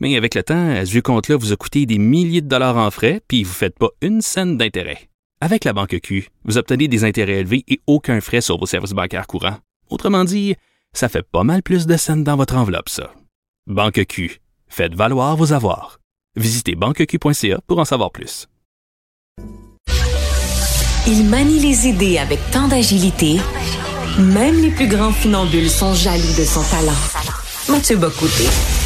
Mais avec le temps, ce vieux compte-là vous a coûté des milliers de dollars en frais, puis vous ne faites pas une scène d'intérêt. Avec la banque Q, vous obtenez des intérêts élevés et aucun frais sur vos services bancaires courants. Autrement dit, ça fait pas mal plus de scènes dans votre enveloppe, ça. Banque Q, faites valoir vos avoirs. Visitez banqueq.ca pour en savoir plus. Il manie les idées avec tant d'agilité, même les plus grands funambules sont jaloux de son talent. Mathieu Bocoté.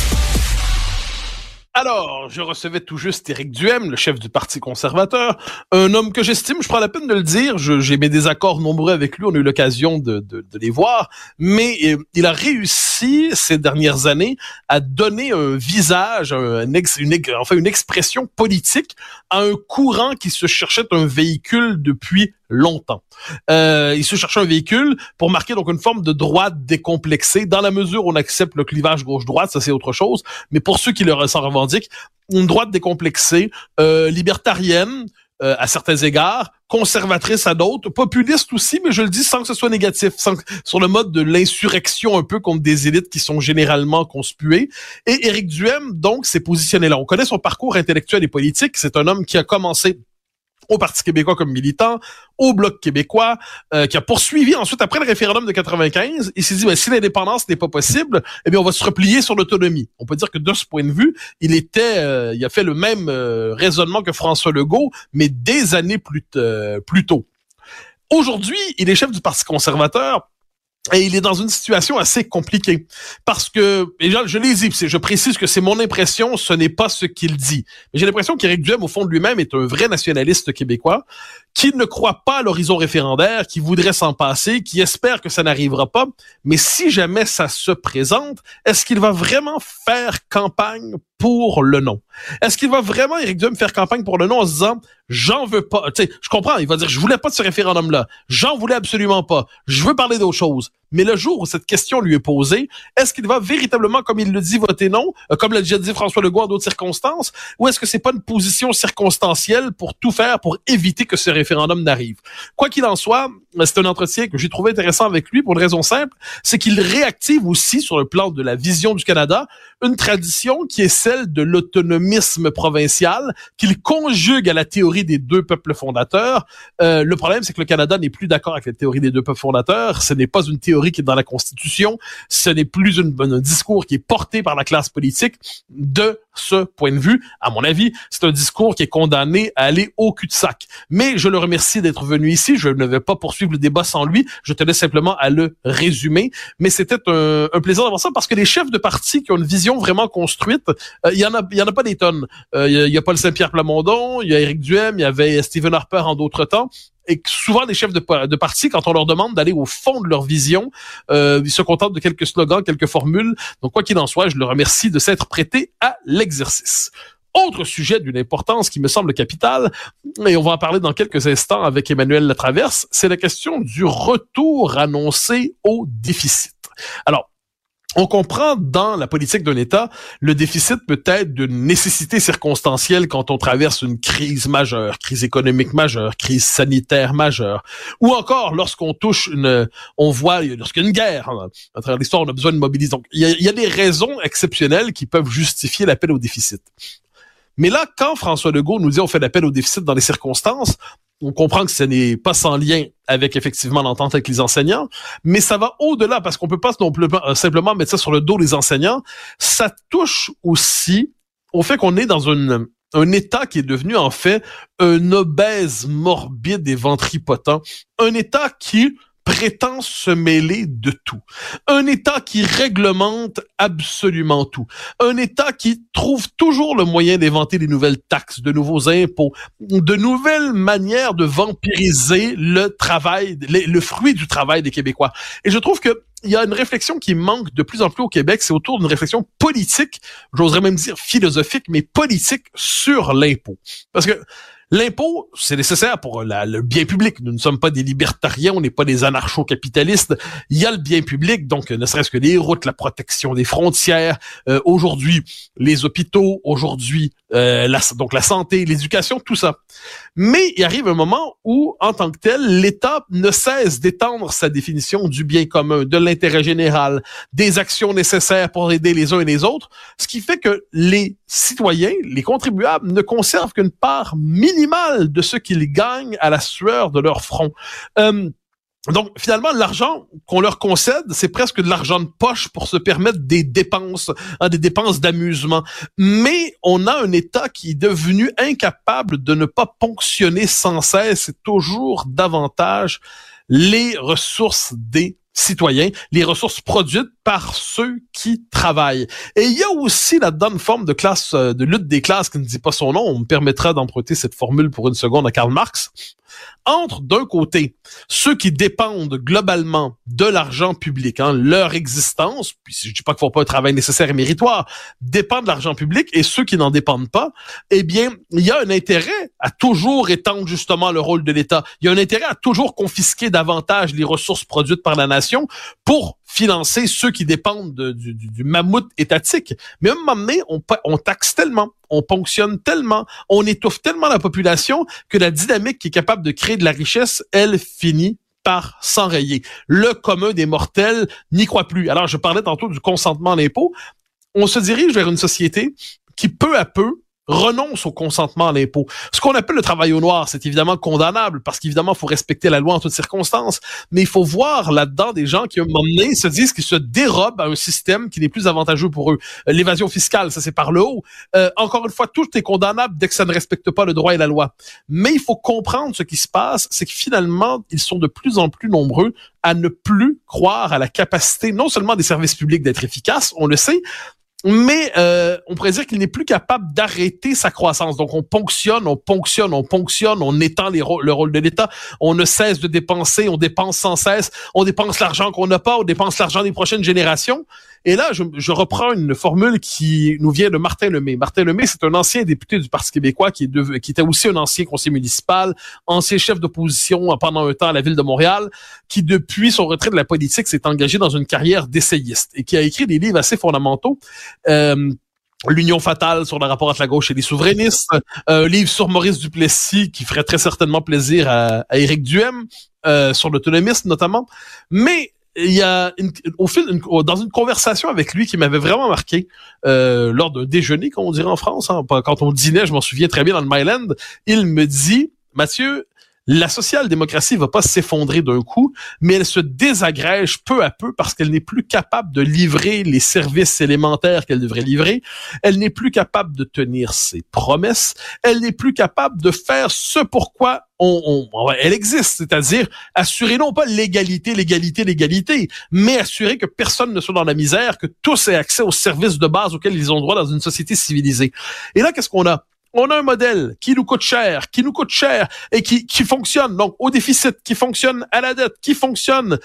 Alors, je recevais tout juste Éric Duhem, le chef du Parti conservateur, un homme que j'estime, je prends la peine de le dire, j'ai mes désaccords nombreux avec lui, on a eu l'occasion de, de, les voir, mais euh, il a réussi ces dernières années à donner un visage, un ex, une, enfin une expression politique à un courant qui se cherchait un véhicule depuis longtemps. Euh, il se cherchait un véhicule pour marquer donc une forme de droite décomplexée, dans la mesure où on accepte le clivage gauche-droite, ça c'est autre chose, mais pour ceux qui le s'en revendiquent, une droite décomplexée, euh, libertarienne, euh, à certains égards, conservatrice à d'autres, populiste aussi, mais je le dis sans que ce soit négatif, sans, sur le mode de l'insurrection un peu contre des élites qui sont généralement conspuées. Et Éric Duhem, donc, s'est positionné là. On connaît son parcours intellectuel et politique. C'est un homme qui a commencé au Parti québécois comme militant, au Bloc québécois, euh, qui a poursuivi ensuite, après le référendum de 95, il s'est dit, ben, si l'indépendance n'est pas possible, eh bien, on va se replier sur l'autonomie. On peut dire que de ce point de vue, il était, euh, il a fait le même euh, raisonnement que François Legault, mais des années plus, plus tôt. Aujourd'hui, il est chef du Parti conservateur et il est dans une situation assez compliquée parce que, déjà, je l'ai dit, je précise que c'est mon impression, ce n'est pas ce qu'il dit. Mais j'ai l'impression qu'Éric Duhem, au fond de lui-même, est un vrai nationaliste québécois qui ne croit pas à l'horizon référendaire, qui voudrait s'en passer, qui espère que ça n'arrivera pas. Mais si jamais ça se présente, est-ce qu'il va vraiment faire campagne pour le non? Est-ce qu'il va vraiment, Éric Duhem, faire campagne pour le non en se disant, j'en veux pas, tu sais, je comprends, il va dire, je voulais pas de ce référendum-là, j'en voulais absolument pas, je veux parler d'autre chose. Mais le jour où cette question lui est posée, est-ce qu'il va véritablement, comme il le dit, voter non, euh, comme l'a déjà dit François Legault en d'autres circonstances, ou est-ce que c'est pas une position circonstancielle pour tout faire pour éviter que ce référendum n'arrive? Quoi qu'il en soit, c'est un entretien que j'ai trouvé intéressant avec lui pour une raison simple, c'est qu'il réactive aussi sur le plan de la vision du Canada une tradition qui est celle de l'autonomisme provincial, qu'il conjugue à la théorie des deux peuples fondateurs. Euh, le problème, c'est que le Canada n'est plus d'accord avec la théorie des deux peuples fondateurs. Ce n'est pas une théorie qui est dans la Constitution. Ce n'est plus un discours qui est porté par la classe politique. De ce point de vue, à mon avis, c'est un discours qui est condamné à aller au cul-de-sac. Mais je le remercie d'être venu ici. Je ne vais pas poursuivre le débat sans lui. Je tenais simplement à le résumer. Mais c'était un, un, plaisir d'avoir ça parce que les chefs de parti qui ont une vision vraiment construite, euh, il y en a, il y en a pas des tonnes. Euh, il y, a Paul Saint-Pierre Plamondon, il y a Éric Duhem, il y avait Stephen Harper en d'autres temps et souvent les chefs de, parti, quand on leur demande d'aller au fond de leur vision, euh, ils se contentent de quelques slogans, quelques formules. Donc quoi qu'il en soit, je le remercie de s'être prêté à l'exercice. Autre sujet d'une importance qui me semble capitale, et on va en parler dans quelques instants avec Emmanuel Latraverse, c'est la question du retour annoncé au déficit. Alors, on comprend dans la politique d'un État, le déficit peut être d'une nécessité circonstancielle quand on traverse une crise majeure, crise économique majeure, crise sanitaire majeure, ou encore lorsqu'on touche une, on voit, lorsqu'il y a une guerre, hein, à travers l'histoire, on a besoin de mobiliser. Donc, il y y a des raisons exceptionnelles qui peuvent justifier l'appel au déficit. Mais là, quand François Legault nous dit on fait l'appel au déficit dans les circonstances, on comprend que ce n'est pas sans lien avec effectivement l'entente avec les enseignants, mais ça va au-delà parce qu'on peut pas euh, simplement mettre ça sur le dos des enseignants. Ça touche aussi au fait qu'on est dans un État qui est devenu en fait un obèse morbide et ventripotent, un État qui prétend se mêler de tout. Un État qui réglemente absolument tout. Un État qui trouve toujours le moyen d'inventer des nouvelles taxes, de nouveaux impôts, de nouvelles manières de vampiriser le travail, le, fruit du travail des Québécois. Et je trouve que il y a une réflexion qui manque de plus en plus au Québec, c'est autour d'une réflexion politique, j'oserais même dire philosophique, mais politique sur l'impôt. Parce que L'impôt, c'est nécessaire pour le bien public. Nous ne sommes pas des libertariens, on n'est pas des anarcho-capitalistes. Il y a le bien public, donc ne serait-ce que les routes, la protection des frontières, euh, aujourd'hui les hôpitaux, aujourd'hui euh, la, donc la santé, l'éducation, tout ça. Mais il arrive un moment où, en tant que tel, l'État ne cesse d'étendre sa définition du bien commun, de l'intérêt général, des actions nécessaires pour aider les uns et les autres, ce qui fait que les citoyens, les contribuables, ne conservent qu'une part minimale de ce qu'ils gagnent à la sueur de leur front. Euh, donc, finalement, l'argent qu'on leur concède, c'est presque de l'argent de poche pour se permettre des dépenses, hein, des dépenses d'amusement. Mais on a un État qui est devenu incapable de ne pas ponctionner sans cesse et toujours davantage les ressources des citoyens, les ressources produites par ceux qui travaillent. Et il y a aussi là-dedans une forme de classe, euh, de lutte des classes qui ne dit pas son nom. On me permettra d'emprunter cette formule pour une seconde à Karl Marx entre d'un côté ceux qui dépendent globalement de l'argent public, hein, leur existence, puis je dis pas qu'il faut pas un travail nécessaire et méritoire, dépendent de l'argent public, et ceux qui n'en dépendent pas, eh bien, il y a un intérêt à toujours étendre justement le rôle de l'État. Il y a un intérêt à toujours confisquer davantage les ressources produites par la nation pour financer ceux qui dépendent du, mammouth étatique. Mais à un moment donné, on, on taxe tellement, on ponctionne tellement, on étouffe tellement la population que la dynamique qui est capable de créer de la richesse, elle finit par s'enrayer. Le commun des mortels n'y croit plus. Alors, je parlais tantôt du consentement à l'impôt. On se dirige vers une société qui, peu à peu, renonce au consentement à l'impôt. Ce qu'on appelle le travail au noir, c'est évidemment condamnable parce qu'évidemment, il faut respecter la loi en toutes circonstances. Mais il faut voir là-dedans des gens qui, à un moment donné, se disent qu'ils se dérobent à un système qui n'est plus avantageux pour eux. Euh, l'évasion fiscale, ça c'est par le haut. Euh, encore une fois, tout est condamnable dès que ça ne respecte pas le droit et la loi. Mais il faut comprendre ce qui se passe, c'est que finalement, ils sont de plus en plus nombreux à ne plus croire à la capacité non seulement des services publics d'être efficaces, on le sait, mais euh, on pourrait dire qu'il n'est plus capable d'arrêter sa croissance. Donc on ponctionne, on ponctionne, on ponctionne, on étend le rôle de l'État, on ne cesse de dépenser, on dépense sans cesse, on dépense l'argent qu'on n'a pas, on dépense l'argent des prochaines générations. Et là, je, je, reprends une formule qui nous vient de Martin Lemay. Martin Lemay, c'est un ancien député du Parti québécois qui, est qui était aussi un ancien conseiller municipal, ancien chef d'opposition pendant un temps à la ville de Montréal, qui depuis son retrait de la politique s'est engagé dans une carrière d'essayiste et qui a écrit des livres assez fondamentaux. Euh, L'union fatale sur le rapport entre la gauche et les souverainistes, un livre sur Maurice Duplessis qui ferait très certainement plaisir à, à Éric Duhem, euh, sur l'autonomisme notamment. Mais il y a une, au fil dans une conversation avec lui qui m'avait vraiment marqué euh, lors d'un déjeuner, comme on dirait en France, hein, quand on dînait, je m'en souviens très bien dans le Myland, il me dit, Mathieu, la social-démocratie va pas s'effondrer d'un coup, mais elle se désagrège peu à peu parce qu'elle n'est plus capable de livrer les services élémentaires qu'elle devrait livrer. Elle n'est plus capable de tenir ses promesses. Elle n'est plus capable de faire ce pourquoi on, on, elle existe, c'est-à-dire assurer non pas l'égalité, l'égalité, l'égalité, mais assurer que personne ne soit dans la misère, que tous aient accès aux services de base auxquels ils ont droit dans une société civilisée. Et là, qu'est-ce qu'on a? On a un modèle qui nous coûte cher, qui nous coûte cher et qui, qui fonctionne donc au déficit, qui fonctionne à la dette, qui fonctionne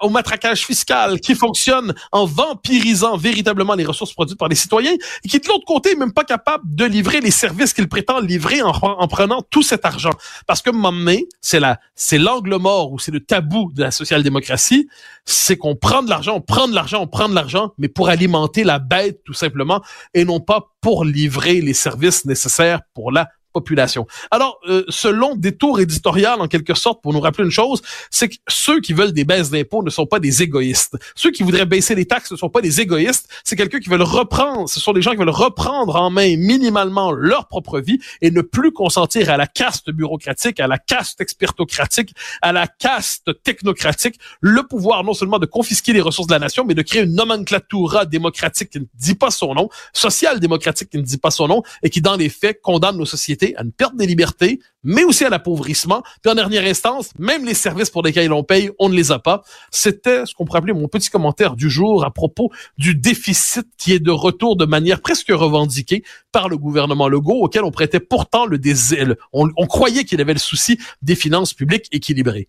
au matraquage fiscal, qui fonctionne en vampirisant véritablement les ressources produites par les citoyens et qui de l'autre côté est même pas capable de livrer les services qu'il prétend livrer en, en, prenant tout cet argent. Parce que moment c'est la, c'est l'angle mort ou c'est le tabou de la social-démocratie, c'est qu'on prend de l'argent, on prend de l'argent, on prend de l'argent, mais pour alimenter la bête tout simplement et non pas pour livrer les services nécessaires pour la population. Alors, euh, ce long détour éditorial, en quelque sorte, pour nous rappeler une chose, c'est que ceux qui veulent des baisses d'impôts ne sont pas des égoïstes. Ceux qui voudraient baisser les taxes ne sont pas des égoïstes. C'est quelqu'un qui veulent reprendre, ce sont des gens qui veulent reprendre en main minimalement leur propre vie et ne plus consentir à la caste bureaucratique, à la caste expertocratique, à la caste technocratique, le pouvoir non seulement de confisquer les ressources de la nation, mais de créer une nomenclatura démocratique qui ne dit pas son nom, social-démocratique qui ne dit pas son nom et qui, dans les faits, condamne nos sociétés à une perte des libertés, mais aussi à l'appauvrissement. Puis en dernière instance, même les services pour lesquels on paye, on ne les a pas. C'était ce qu'on pourrait appeler mon petit commentaire du jour à propos du déficit qui est de retour de manière presque revendiquée par le gouvernement Legault, auquel on prêtait pourtant le désel. On, on croyait qu'il avait le souci des finances publiques équilibrées.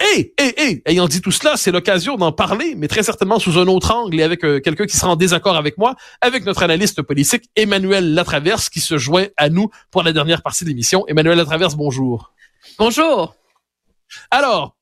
Et, et, et, ayant dit tout cela, c'est l'occasion d'en parler, mais très certainement sous un autre angle et avec euh, quelqu'un qui sera en désaccord avec moi, avec notre analyste politique Emmanuel Latraverse qui se joint à nous pour la dernière partie de l'émission. Emmanuel Latraverse, bonjour. Bonjour. Alors,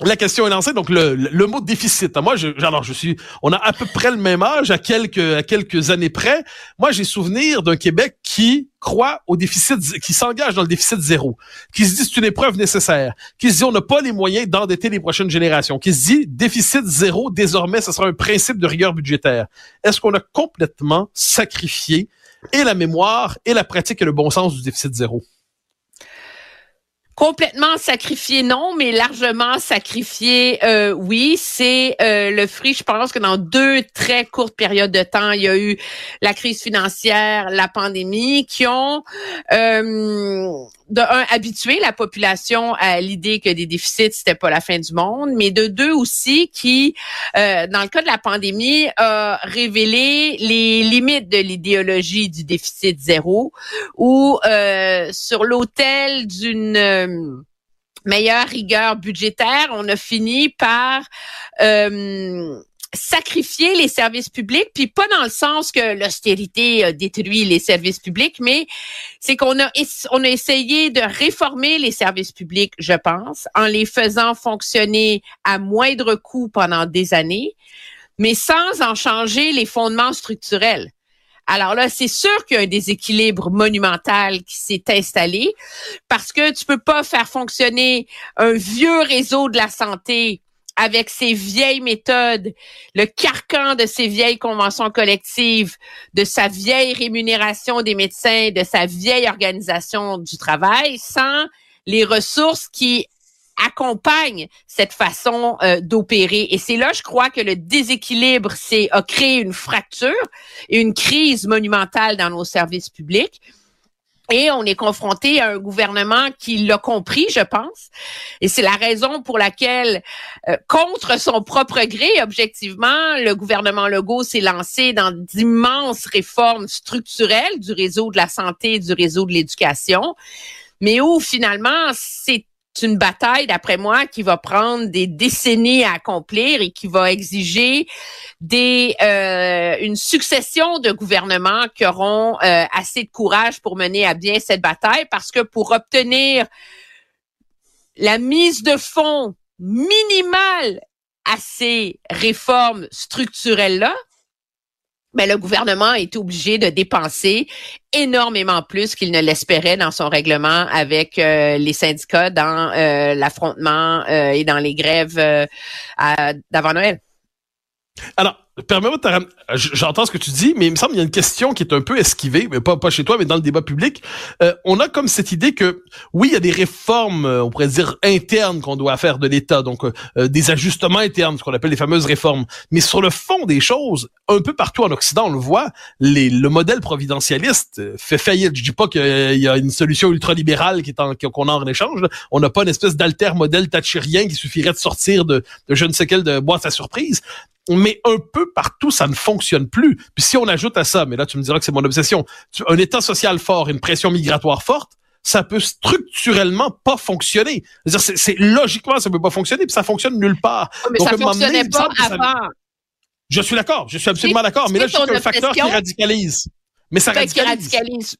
la question est lancée. Donc le, le, mot déficit. Moi, je, alors je suis, on a à peu près le même âge, à quelques à quelques années près. Moi, j'ai souvenir d'un Québec qui croit au déficit, qui s'engage dans le déficit zéro, qui se dit c'est une épreuve nécessaire, qui se dit on n'a pas les moyens d'endetter les prochaines générations, qui se dit déficit zéro désormais, ce sera un principe de rigueur budgétaire. Est-ce qu'on a complètement sacrifié et la mémoire et la pratique et le bon sens du déficit zéro? Complètement sacrifié, non, mais largement sacrifié, euh, oui. C'est euh, le fruit, je pense que dans deux très courtes périodes de temps, il y a eu la crise financière, la pandémie, qui ont euh, de un habitué la population à l'idée que des déficits c'était pas la fin du monde, mais de deux aussi qui, euh, dans le cas de la pandémie, a révélé les limites de l'idéologie du déficit zéro, ou euh, sur l'autel d'une euh, meilleure rigueur budgétaire, on a fini par euh, sacrifier les services publics, puis pas dans le sens que l'austérité détruit les services publics, mais c'est qu'on a a essayé de réformer les services publics, je pense, en les faisant fonctionner à moindre coût pendant des années, mais sans en changer les fondements structurels. Alors là, c'est sûr qu'il y a un déséquilibre monumental qui s'est installé parce que tu peux pas faire fonctionner un vieux réseau de la santé avec ses vieilles méthodes, le carcan de ses vieilles conventions collectives, de sa vieille rémunération des médecins, de sa vieille organisation du travail, sans les ressources qui accompagnent cette façon euh, d'opérer. Et c'est là, je crois, que le déséquilibre c'est a créé une fracture et une crise monumentale dans nos services publics. Et on est confronté à un gouvernement qui l'a compris, je pense. Et c'est la raison pour laquelle, euh, contre son propre gré, objectivement, le gouvernement Legault s'est lancé dans d'immenses réformes structurelles du réseau de la santé, du réseau de l'éducation, mais où finalement, c'est une bataille, d'après moi, qui va prendre des décennies à accomplir et qui va exiger des euh, une succession de gouvernements qui auront euh, assez de courage pour mener à bien cette bataille, parce que pour obtenir la mise de fonds minimale à ces réformes structurelles-là, mais le gouvernement est obligé de dépenser énormément plus qu'il ne l'espérait dans son règlement avec euh, les syndicats dans euh, l'affrontement euh, et dans les grèves d'avant Noël. Alors, Permets-moi de J'entends ce que tu dis, mais il me semble qu'il y a une question qui est un peu esquivée, mais pas, pas chez toi, mais dans le débat public. Euh, on a comme cette idée que, oui, il y a des réformes, euh, on pourrait dire, internes qu'on doit faire de l'État, donc euh, des ajustements internes, ce qu'on appelle les fameuses réformes. Mais sur le fond des choses, un peu partout en Occident, on le voit, les, le modèle providentialiste fait faillite. Je dis pas qu'il y a une solution ultralibérale qui est en, qu'on en échange. On n'a pas une espèce d'alter modèle thatcherien qui suffirait de sortir de, de je ne sais quelle de boîte à surprise mais un peu partout, ça ne fonctionne plus. Puis si on ajoute à ça, mais là tu me diras que c'est mon obsession, un état social fort, une pression migratoire forte, ça peut structurellement pas fonctionner. C'est logiquement ça peut pas fonctionner, puis ça fonctionne nulle part. mais ça fonctionnait pas avant. Je suis d'accord, je suis absolument d'accord, mais là je suis un facteur qui radicalise. Mais ça radicalise.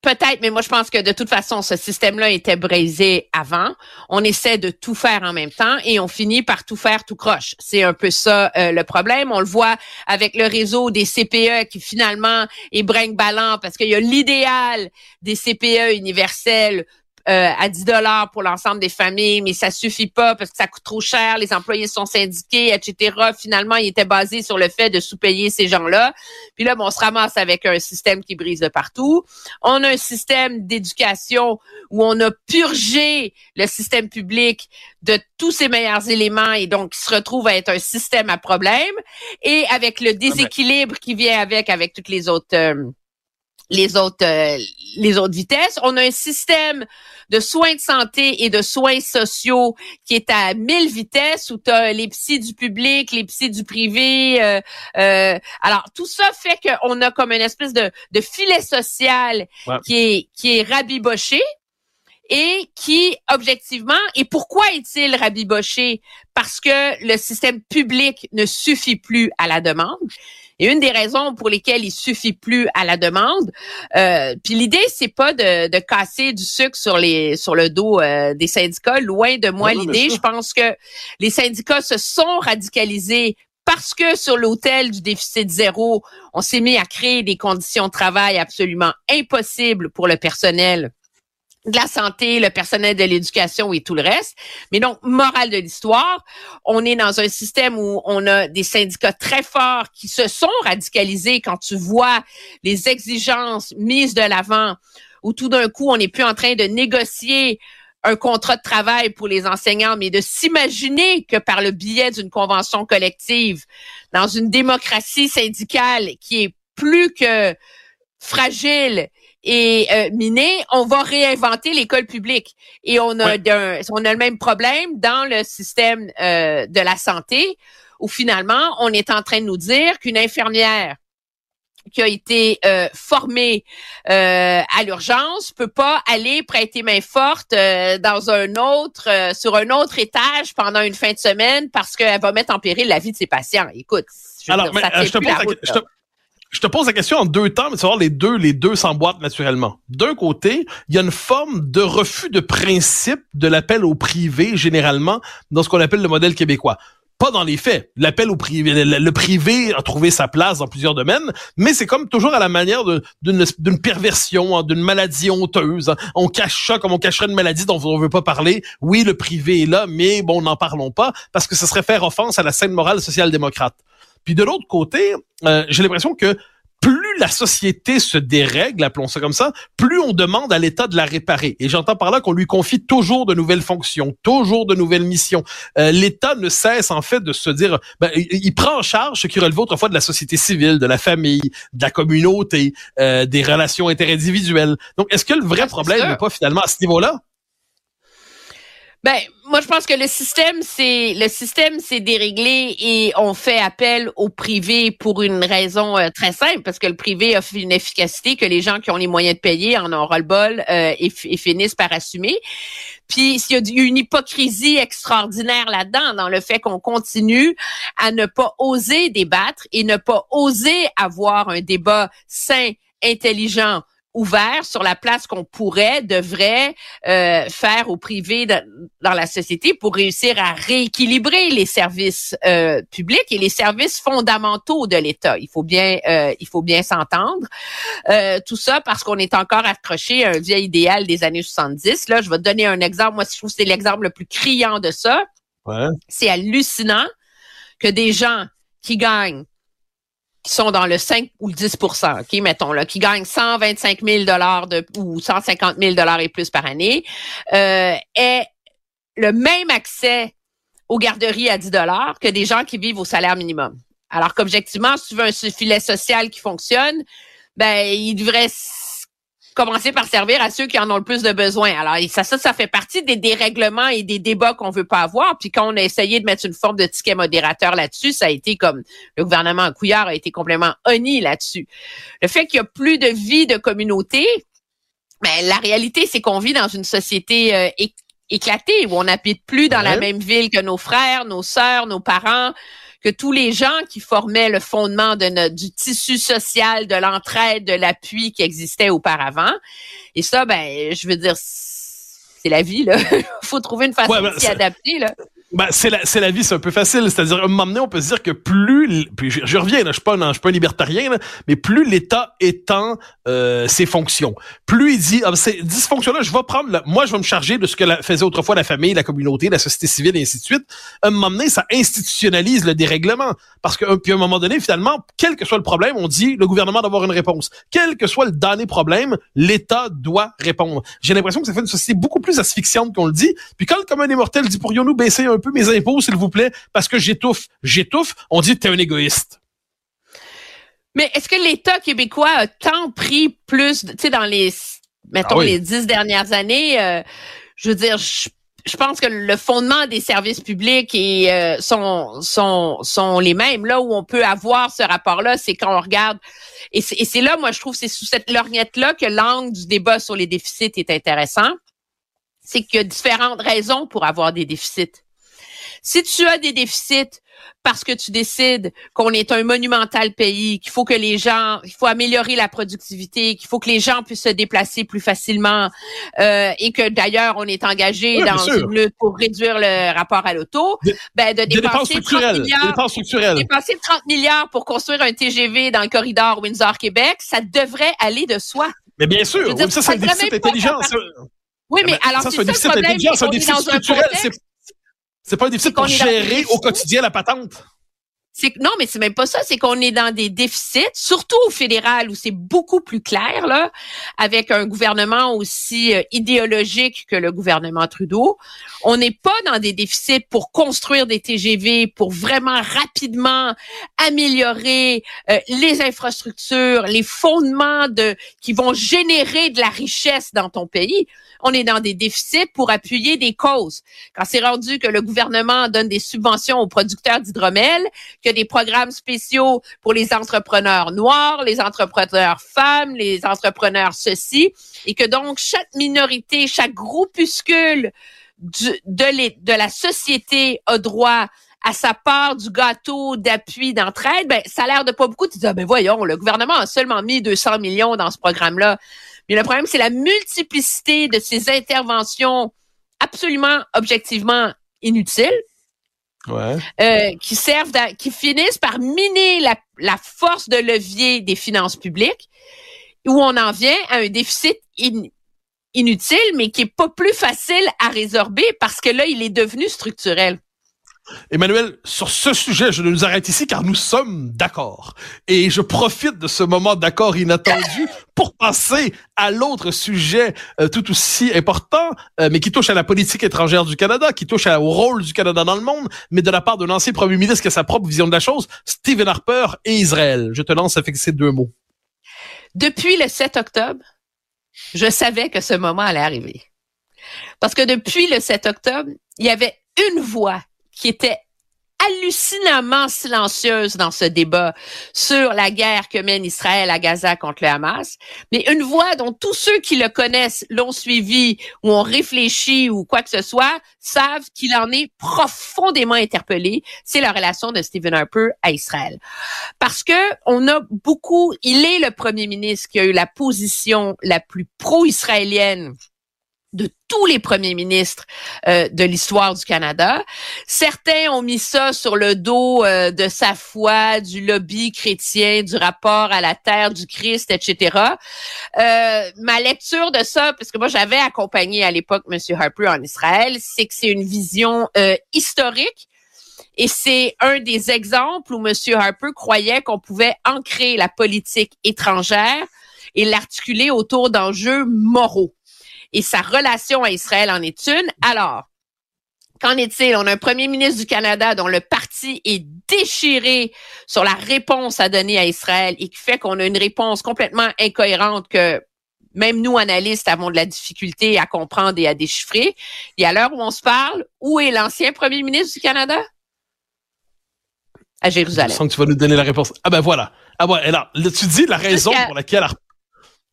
Peut-être, mais moi je pense que de toute façon, ce système-là était brisé avant. On essaie de tout faire en même temps et on finit par tout faire tout croche. C'est un peu ça euh, le problème. On le voit avec le réseau des CPE qui finalement est brinque-ballant parce qu'il y a l'idéal des CPE universels euh, à 10 dollars pour l'ensemble des familles, mais ça suffit pas parce que ça coûte trop cher, les employés sont syndiqués, etc. Finalement, il était basé sur le fait de sous-payer ces gens-là. Puis là, bon, on se ramasse avec un système qui brise de partout. On a un système d'éducation où on a purgé le système public de tous ses meilleurs éléments et donc il se retrouve à être un système à problème et avec le déséquilibre qui vient avec avec toutes les autres euh, les autres euh, les autres vitesses. On a un système de soins de santé et de soins sociaux qui est à mille vitesses où tu as les psys du public, les psys du privé. Euh, euh, alors tout ça fait qu'on a comme une espèce de, de filet social qui est qui est rabiboché et qui, objectivement, et pourquoi est-il rabiboché? Parce que le système public ne suffit plus à la demande. Et une des raisons pour lesquelles il suffit plus à la demande, euh, puis l'idée c'est pas de, de, casser du sucre sur les sur le dos euh, des syndicats, loin de moi l'idée. Je pense que les syndicats se sont radicalisés parce que sur l'hôtel du déficit zéro, on s'est mis à créer des conditions de travail absolument impossibles pour le personnel de la santé, le personnel de l'éducation et tout le reste. Mais donc, morale de l'histoire, on est dans un système où on a des syndicats très forts qui se sont radicalisés quand tu vois les exigences mises de l'avant, où tout d'un coup, on n'est plus en train de négocier un contrat de travail pour les enseignants, mais de s'imaginer que par le biais d'une convention collective, dans une démocratie syndicale qui est plus que fragile et euh, miné, on va réinventer l'école publique. Et on a, on a le même problème dans le système euh, de la santé, où finalement, on est en train de nous dire qu'une infirmière qui a été euh, formée euh, à l'urgence peut pas aller prêter main forte dans un autre sur un autre étage pendant une fin de semaine parce qu'elle va mettre en péril la vie de ses patients. Écoute, je Alors, je, te pose je te pose la question en deux temps, mais tu vas voir les deux, les deux s'emboîtent naturellement. D'un côté, il y a une forme de refus de principe de l'appel au privé, généralement, dans ce qu'on appelle le modèle québécois pas dans les faits. L'appel au privé, le, privé a trouvé sa place dans plusieurs domaines, mais c'est comme toujours à la manière d'une perversion, hein, d'une maladie honteuse. Hein. On cache ça comme on cacherait une maladie dont on veut pas parler. Oui, le privé est là, mais bon, n'en parlons pas parce que ce serait faire offense à la saine morale social-démocrate. Puis de l'autre côté, euh, j'ai l'impression que plus la société se dérègle, appelons ça comme ça, plus on demande à l'État de la réparer. Et j'entends par là qu'on lui confie toujours de nouvelles fonctions, toujours de nouvelles missions. Euh, L'État ne cesse en fait de se dire, ben, il, prend en charge ce qui relevait autrefois de la société civile, de la famille, de la communauté, euh, des relations interindividuelles. Donc, est-ce que le vrai problème n'est pas finalement à ce niveau-là? Ben, moi, je pense que le système, c'est le système, c'est déréglé et on fait appel au privé pour une raison euh, très simple, parce que le privé a une efficacité que les gens qui ont les moyens de payer en ont ras-le-bol euh, et, finissent par assumer. Puis, s'il y a une hypocrisie extraordinaire là-dedans, dans le fait qu'on continue à ne pas oser débattre et ne pas oser avoir un débat sain, intelligent, ouvert sur la place qu'on pourrait, devrait euh, faire au privé dans la société pour réussir à rééquilibrer les services euh, publics et les services fondamentaux de l'État. Il faut bien, euh, il faut bien s'entendre. tout ça parce qu'on est encore accroché à un vieil idéal des années 70. Là, je vais te donner un exemple. Moi, je trouve que c'est l'exemple le plus criant de ça. Ouais. C'est hallucinant que des gens qui gagnent sont dans le 5 ou le 10 OK, mettons, là, qui gagnent 125 000 de, ou 150 000 et plus par année, euh, aient le même accès aux garderies à 10 que des gens qui vivent au salaire minimum. Alors qu'objectivement, si tu veux un filet social qui fonctionne, ben, il devrait commencer par servir à ceux qui en ont le plus de besoin. Alors, ça, ça, ça fait partie des dérèglements et des débats qu'on veut pas avoir. Puis quand on a essayé de mettre une forme de ticket modérateur là-dessus, ça a été comme le gouvernement Couillard a été complètement honni là-dessus. Le fait qu'il y a plus de vie de communauté, mais ben, la réalité, c'est qu'on vit dans une société euh, éclatée où on n'habite plus dans la même ville que nos frères, nos sœurs, nos parents que tous les gens qui formaient le fondement de notre, du tissu social, de l'entraide, de l'appui qui existait auparavant. Et ça, ben, je veux dire, c'est la vie, là. faut trouver une façon de s'y adapter, là. Ben, c'est la, c'est la vie, c'est un peu facile. C'est-à-dire, un moment donné, on peut se dire que plus, puis je, reviens, là, je suis pas, je suis pas un libertarien, mais plus l'État étend euh, ses fonctions, plus il dit, ah, ben, c'est dysfonctionnel, je vais prendre, moi, je vais me charger de ce que la, faisait autrefois la famille, la communauté, la société civile, et ainsi de suite. Un moment donné, ça institutionnalise le dérèglement. Parce que, puis à un moment donné, finalement, quel que soit le problème, on dit, le gouvernement doit avoir une réponse. Quel que soit le dernier problème, l'État doit répondre. J'ai l'impression que ça fait une société beaucoup plus asphyxiante qu'on le dit. Puis quand le commun des mortels dit, pourrions-nous baisser un un peu mes impôts, s'il vous plaît, parce que j'étouffe. J'étouffe, on dit que t'es un égoïste. Mais est-ce que l'État québécois a tant pris plus, tu sais, dans les, mettons, ah les dix dernières années, euh, je veux dire, je, pense que le fondement des services publics et, euh, sont, sont, sont les mêmes. Là où on peut avoir ce rapport-là, c'est quand on regarde, et c'est là, moi, je trouve, c'est sous cette lorgnette-là que l'angle du débat sur les déficits est intéressant c'est qu'il y a différentes raisons pour avoir des déficits. Si tu as des déficits parce que tu décides qu'on est un monumental pays, qu'il faut que les gens, il faut améliorer la productivité, qu'il faut que les gens puissent se déplacer plus facilement, euh, et que d'ailleurs on est engagé dans une lutte pour réduire le rapport à l'auto, ben de dépenser 30 milliards, dépenser 30 milliards pour construire un TGV dans le corridor Windsor-Québec, ça devrait aller de soi. Mais bien sûr, ça c'est un déficit intelligent. Oui, mais, alors c'est ça, le problème, c'est un contexte c'est pas un déficit pour gérer au quotidien la patente. C'est non, mais c'est même pas ça. C'est qu'on est dans des déficits, surtout au fédéral où c'est beaucoup plus clair là, avec un gouvernement aussi euh, idéologique que le gouvernement Trudeau. On n'est pas dans des déficits pour construire des TGV, pour vraiment rapidement améliorer euh, les infrastructures, les fondements de qui vont générer de la richesse dans ton pays. On est dans des déficits pour appuyer des causes. Quand c'est rendu que le gouvernement donne des subventions aux producteurs d'hydromel, qu'il des programmes spéciaux pour les entrepreneurs noirs, les entrepreneurs femmes, les entrepreneurs ceci, et que donc chaque minorité, chaque groupuscule de, de la société a droit à sa part du gâteau d'appui d'entraide, ben ça a l'air de pas beaucoup. Tu dis ah, ben voyons, le gouvernement a seulement mis 200 millions dans ce programme-là. Mais le problème, c'est la multiplicité de ces interventions absolument objectivement inutiles. Euh, qui servent, qui finissent par miner la, la, force de levier des finances publiques, où on en vient à un déficit inutile, mais qui est pas plus facile à résorber parce que là, il est devenu structurel. Emmanuel, sur ce sujet, je nous arrête ici car nous sommes d'accord. Et je profite de ce moment d'accord inattendu pour passer à l'autre sujet euh, tout aussi important, euh, mais qui touche à la politique étrangère du Canada, qui touche au rôle du Canada dans le monde, mais de la part d'un ancien premier ministre qui a sa propre vision de la chose, Stephen Harper et Israël. Je te lance avec ces deux mots. Depuis le 7 octobre, je savais que ce moment allait arriver. Parce que depuis le 7 octobre, il y avait une voix qui était hallucinamment silencieuse dans ce débat sur la guerre que mène Israël à Gaza contre le Hamas, mais une voix dont tous ceux qui le connaissent, l'ont suivi ou ont réfléchi ou quoi que ce soit, savent qu'il en est profondément interpellé, c'est la relation de Stephen Harper à Israël. Parce que on a beaucoup, il est le premier ministre qui a eu la position la plus pro-israélienne de tous les premiers ministres euh, de l'histoire du Canada. Certains ont mis ça sur le dos euh, de sa foi, du lobby chrétien, du rapport à la terre du Christ, etc. Euh, ma lecture de ça, parce que moi j'avais accompagné à l'époque M. Harper en Israël, c'est que c'est une vision historique. Et c'est un des exemples où M. Harper croyait qu'on pouvait ancrer la politique étrangère et l'articuler autour d'enjeux moraux et sa relation à Israël en est une. Alors, Qu'en est-il? On a un premier ministre du Canada dont le parti est déchiré sur la réponse à donner à Israël et qui fait qu'on a une réponse complètement incohérente que même nous, analystes, avons de la difficulté à comprendre et à déchiffrer. Et à l'heure où on se parle, où est l'ancien premier ministre du Canada? À Jérusalem. Je sens que tu vas nous donner la réponse. Ah ben voilà. Ah ouais, alors, tu dis la raison pour laquelle...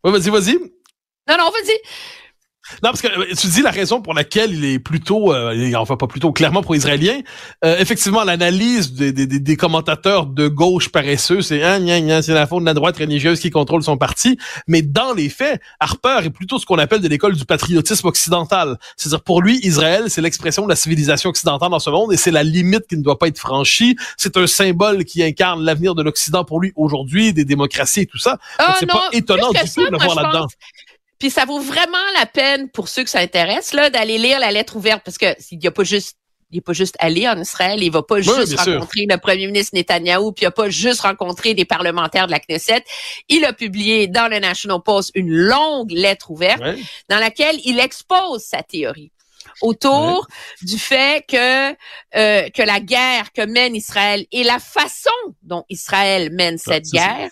Oui, vas-y, vas-y. Non, non, vas-y. Non, parce que euh, tu dis la raison pour laquelle il est plutôt, euh, enfin pas plutôt clairement pour israélien. Euh, effectivement, l'analyse des, des, des, commentateurs de gauche paresseux, c'est hein, c'est la faute de la droite religieuse qui contrôle son parti. Mais dans les faits, Harper est plutôt ce qu'on appelle de l'école du patriotisme occidental. C'est-à-dire pour lui, Israël, c'est l'expression de la civilisation occidentale dans ce monde et c'est la limite qui ne doit pas être franchie. C'est un symbole qui incarne l'avenir de l'Occident pour lui aujourd'hui, des démocraties et tout ça. Ah, c'est pas étonnant du tout de le voir là-dedans. Puis ça vaut vraiment la peine pour ceux que ça intéresse là d'aller lire la lettre ouverte parce que il y a pas juste il est pas juste allé en Israël, il va pas juste rencontrer le premier ministre Netanyahou, puis il a pas juste rencontré des parlementaires de la Knesset. Il a publié dans le National Post une longue lettre ouverte dans laquelle il expose sa théorie autour du fait que euh, que la guerre que mène Israël et la façon dont Israël mène cette guerre,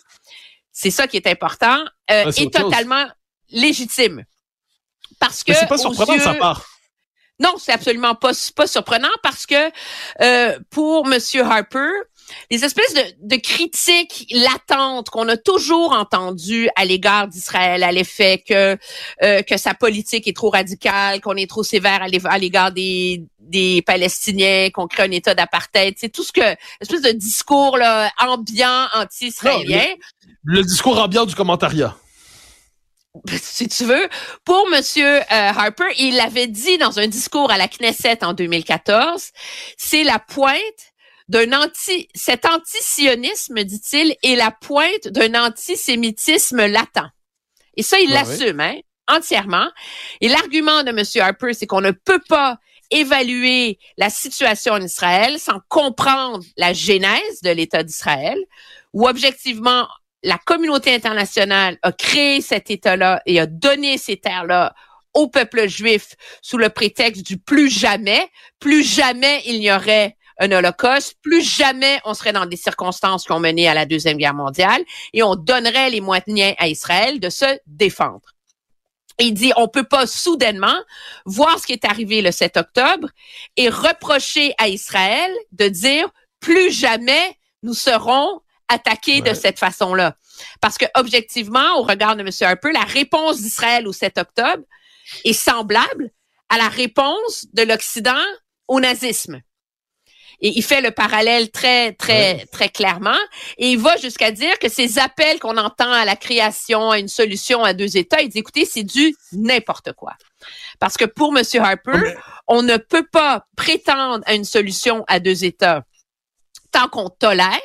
c'est ça qui est important, euh, est, totalement légitime. Parce que. c'est pas surprenant de sa part. Non, c'est absolument pas, pas surprenant parce que euh, pour Monsieur Harper, les espèces de, de critiques latentes qu'on a toujours entendues à l'égard d'Israël, à l'effet que euh, que sa politique est trop radicale, qu'on est trop sévère à l'égard des des Palestiniens, qu'on crée un État d'apartheid, c'est tout ce que espèce de discours là, ambiant anti-israélien. Le, le discours ambiant du commentariat si tu veux, pour Monsieur euh, Harper, il l'avait dit dans un discours à la Knesset en 2014, c'est la pointe d'un anti, cet antisionisme, dit-il, est la pointe d'un antisémitisme latent. Et ça, il ben l'assume, hein, entièrement. Et l'argument de M. Harper, c'est qu'on ne peut pas évaluer la situation en Israël sans comprendre la genèse de l'État d'Israël, ou objectivement, la communauté internationale a créé cet État-là et a donné ces terres-là au peuple juif sous le prétexte du plus jamais, plus jamais il n'y aurait un holocauste, plus jamais on serait dans des circonstances qui ont mené à la Deuxième Guerre mondiale et on donnerait les moyens à Israël de se défendre. il dit, on peut pas soudainement voir ce qui est arrivé le 7 octobre et reprocher à Israël de dire, plus jamais nous serons attaqués de cette façon-là. Parce que objectivement, au regard de M. Harper, la réponse d'Israël au 7 octobre est semblable à la réponse de l'Occident au nazisme. Et il fait le parallèle très, très, très clairement. Et il va jusqu'à dire que ces appels qu'on entend à la création, à une solution à deux États, il dit, écoutez, c'est du n'importe quoi. Parce que pour M. Harper, on ne peut pas prétendre à une solution à deux États tant qu'on tolère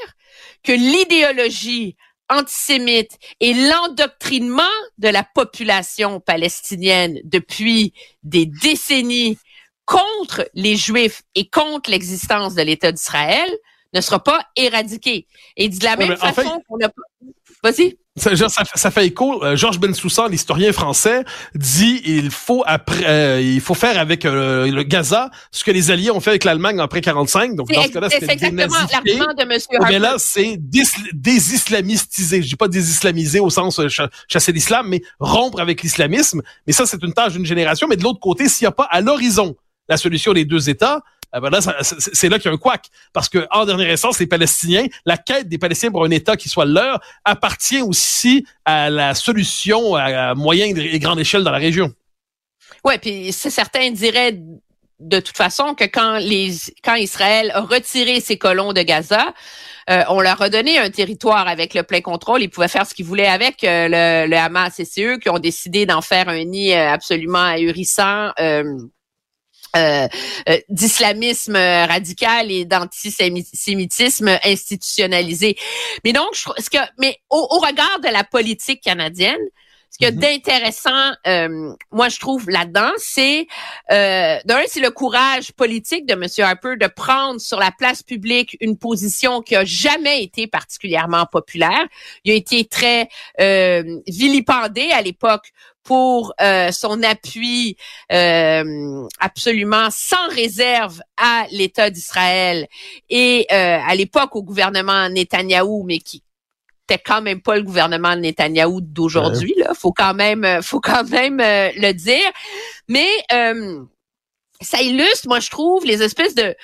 que l'idéologie antisémite et l'endoctrinement de la population palestinienne depuis des décennies contre les Juifs et contre l'existence de l'État d'Israël ne sera pas éradiqué. Et de la même façon qu'on a... Vas-y. Ça, ça, fait écho. Euh, Georges Bensoussan, l'historien français, dit il faut après, euh, il faut faire avec euh, le Gaza ce que les Alliés ont fait avec l'Allemagne après 45. Donc dans ce cas-là, c'est exactement l'argument de Monsieur Harper. Mais là, c'est désislamistiser. Je dis pas désislamiser au sens chasser l'islam, mais rompre avec l'islamisme. Mais ça, c'est une tâche d'une génération. Mais de l'autre côté, s'il n'y a pas à l'horizon la solution des deux États, ben là, c'est là qu'il y a un couac. Parce que, en dernière instance, les Palestiniens, la quête des Palestiniens pour un État qui soit leur appartient aussi à la solution à moyenne et grande échelle dans la région. Ouais, puis certains diraient de toute façon que quand les quand Israël a retiré ses colons de Gaza, euh, on leur a donné un territoire avec le plein contrôle. Ils pouvaient faire ce qu'ils voulaient avec euh, le, le, Hamas et c'est eux qui ont décidé d'en faire un nid euh, absolument ahurissant. Euh, euh, d'islamisme radical et d'antisémitisme institutionnalisé. Mais donc, je, ce que, mais au, regard de la politique canadienne, ce qu'il y a mm-hmm. d'intéressant, euh, moi je trouve là-dedans, c'est euh, d'un, c'est le courage politique de M. Harper de prendre sur la place publique une position qui a jamais été particulièrement populaire. Il a été très euh, vilipendé à l'époque pour euh, son appui euh, absolument sans réserve à l'État d'Israël et euh, à l'époque au gouvernement Netanyahou, mais qui n'était quand même pas le gouvernement de Netanyahou d'aujourd'hui. Là, faut quand même, faut quand même le dire. Mais ça illustre, moi je trouve, les espèces de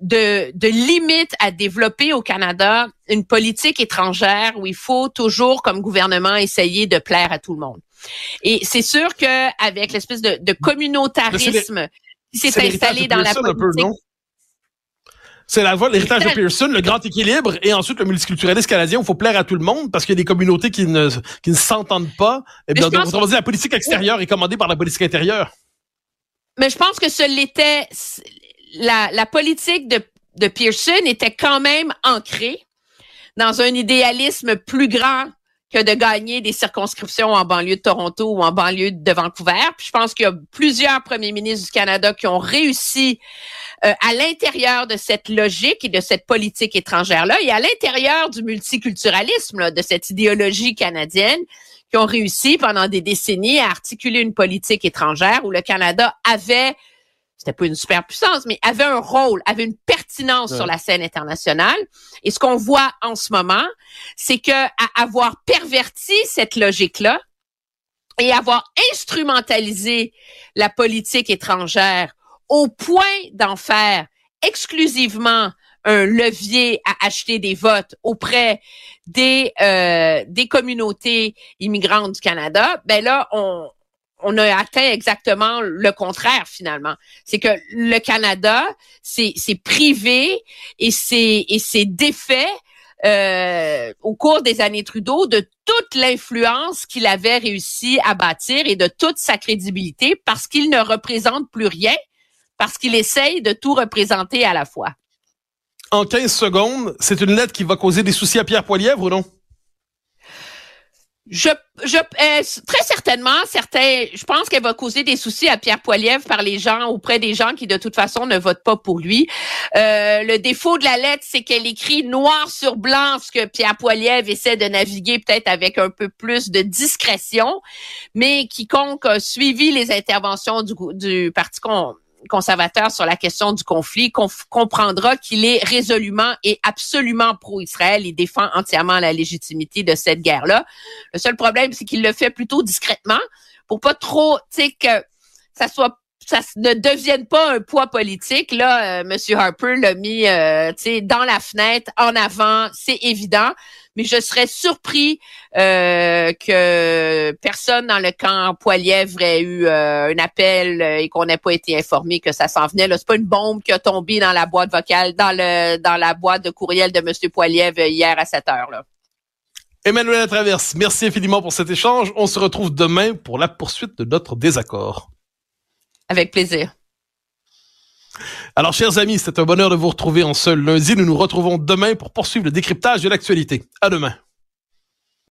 de, de limites à développer au Canada une politique étrangère où il faut toujours, comme gouvernement, essayer de plaire à tout le monde. Et c'est sûr que avec l'espèce de, de communautarisme qui s'est installé dans la politique. C'est la voie, l'héritage de Pearson, le grand équilibre, et ensuite le multiculturalisme canadien où il faut plaire à tout le monde parce qu'il y a des communautés qui ne, qui ne s'entendent pas. Et bien, donc, on va dire la politique extérieure est commandée par la politique intérieure. Mais je pense que ce l'était, la, la politique de, de Pearson était quand même ancrée dans un idéalisme plus grand que de gagner des circonscriptions en banlieue de Toronto ou en banlieue de Vancouver. Puis je pense qu'il y a plusieurs premiers ministres du Canada qui ont réussi euh, à l'intérieur de cette logique et de cette politique étrangère-là et à l'intérieur du multiculturalisme, de cette idéologie canadienne, qui ont réussi pendant des décennies à articuler une politique étrangère où le Canada avait c'était pas une superpuissance, mais avait un rôle, avait une pertinence sur la scène internationale. Et ce qu'on voit en ce moment, c'est que à avoir perverti cette logique-là et avoir instrumentalisé la politique étrangère au point d'en faire exclusivement un levier à acheter des votes auprès des euh, des communautés immigrantes du Canada, ben là on on a atteint exactement le contraire finalement. C'est que le Canada, c'est privé et c'est défait euh, au cours des années Trudeau de toute l'influence qu'il avait réussi à bâtir et de toute sa crédibilité parce qu'il ne représente plus rien, parce qu'il essaye de tout représenter à la fois. En 15 secondes, c'est une lettre qui va causer des soucis à Pierre Poilievre ou non? Je, euh, très certainement, certains, je pense qu'elle va causer des soucis à Pierre Poilievre par les gens auprès des gens qui de toute façon ne votent pas pour lui. Euh, le défaut de la lettre, c'est qu'elle écrit noir sur blanc ce que Pierre Poilievre essaie de naviguer peut-être avec un peu plus de discrétion, mais quiconque a suivi les interventions du, du Parti con, conservateur sur la question du conflit comprendra qu'il est résolument et absolument pro-Israël. Il défend entièrement la légitimité de cette guerre-là. Le seul problème, c'est qu'il le fait plutôt discrètement pour pas trop, tu sais, que ça soit ça ne devienne pas un poids politique. Là, euh, M. Harper l'a mis euh, dans la fenêtre, en avant, c'est évident. Mais je serais surpris euh, que personne dans le camp Poilièvre ait eu euh, un appel et qu'on n'ait pas été informé que ça s'en venait. Là, c'est pas une bombe qui a tombé dans la boîte vocale, dans le dans la boîte de courriel de M. Poilièvre hier à 7 heures. Là. Emmanuel Traverse, merci infiniment pour cet échange. On se retrouve demain pour la poursuite de notre désaccord. Avec plaisir. Alors, chers amis, c'est un bonheur de vous retrouver en seul lundi. Nous nous retrouvons demain pour poursuivre le décryptage de l'actualité. À demain.